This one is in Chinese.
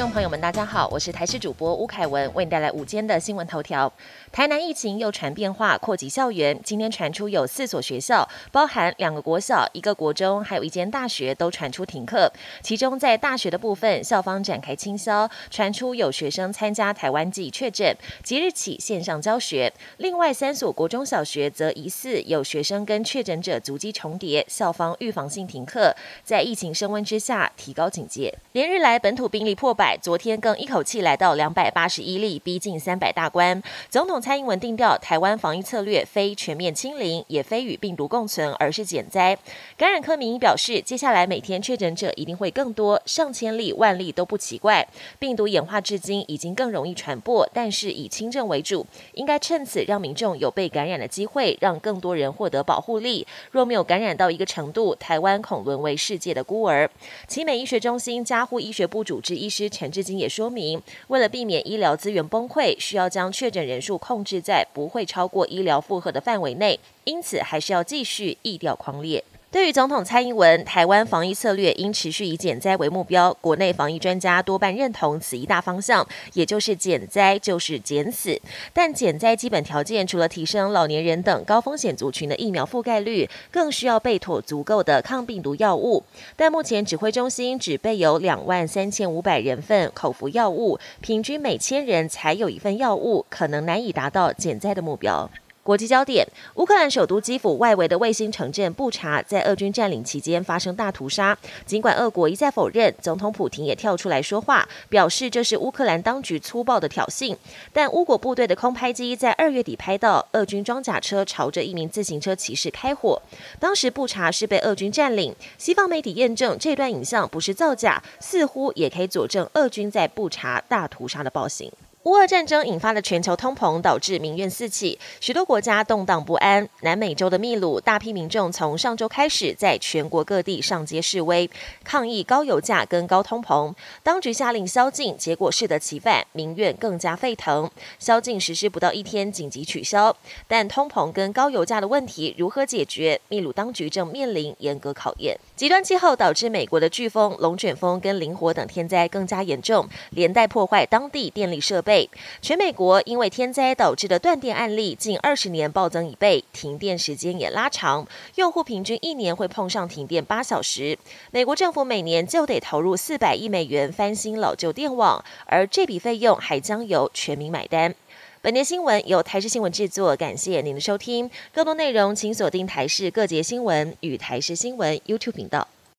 众朋友们，大家好，我是台视主播吴凯文，为你带来午间的新闻头条。台南疫情又传变化，扩及校园。今天传出有四所学校，包含两个国小、一个国中，还有一间大学，都传出停课。其中在大学的部分，校方展开清消，传出有学生参加台湾季确诊，即日起线上教学。另外三所国中小学则疑似有学生跟确诊者足迹重叠，校方预防性停课。在疫情升温之下，提高警戒。连日来本土病例破百，昨天更一口气来到两百八十一例，逼近三百大关。总统。蔡英文定调，台湾防疫策略非全面清零，也非与病毒共存，而是减灾。感染科名医表示，接下来每天确诊者一定会更多，上千例、万例都不奇怪。病毒演化至今已经更容易传播，但是以轻症为主，应该趁此让民众有被感染的机会，让更多人获得保护力。若没有感染到一个程度，台湾恐沦为世界的孤儿。奇美医学中心加护医学部主治医师陈志金也说明，为了避免医疗资源崩溃，需要将确诊人数。控制在不会超过医疗负荷的范围内，因此还是要继续疫调狂烈。对于总统蔡英文，台湾防疫策略应持续以减灾为目标。国内防疫专家多半认同此一大方向，也就是减灾就是减死。但减灾基本条件除了提升老年人等高风险族群的疫苗覆盖率，更需要备妥足够的抗病毒药物。但目前指挥中心只备有两万三千五百人份口服药物，平均每千人才有一份药物，可能难以达到减灾的目标。国际焦点：乌克兰首都基辅外围的卫星城镇布查在俄军占领期间发生大屠杀。尽管俄国一再否认，总统普廷也跳出来说话，表示这是乌克兰当局粗暴的挑衅。但乌国部队的空拍机在二月底拍到俄军装甲车朝着一名自行车骑士开火。当时布查是被俄军占领。西方媒体验证这段影像不是造假，似乎也可以佐证俄军在布查大屠杀的暴行。乌俄战争引发的全球通膨，导致民怨四起，许多国家动荡不安。南美洲的秘鲁，大批民众从上周开始在全国各地上街示威，抗议高油价跟高通膨。当局下令宵禁，结果适得其反，民怨更加沸腾。宵禁实施不到一天，紧急取消。但通膨跟高油价的问题如何解决？秘鲁当局正面临严格考验。极端气候导致美国的飓风、龙卷风跟林火等天灾更加严重，连带破坏当地电力设备。全美国因为天灾导致的断电案例近二十年暴增一倍，停电时间也拉长，用户平均一年会碰上停电八小时。美国政府每年就得投入四百亿美元翻新老旧电网，而这笔费用还将由全民买单。本节新闻由台视新闻制作，感谢您的收听。更多内容请锁定台视各节新闻与台视新闻 YouTube 频道。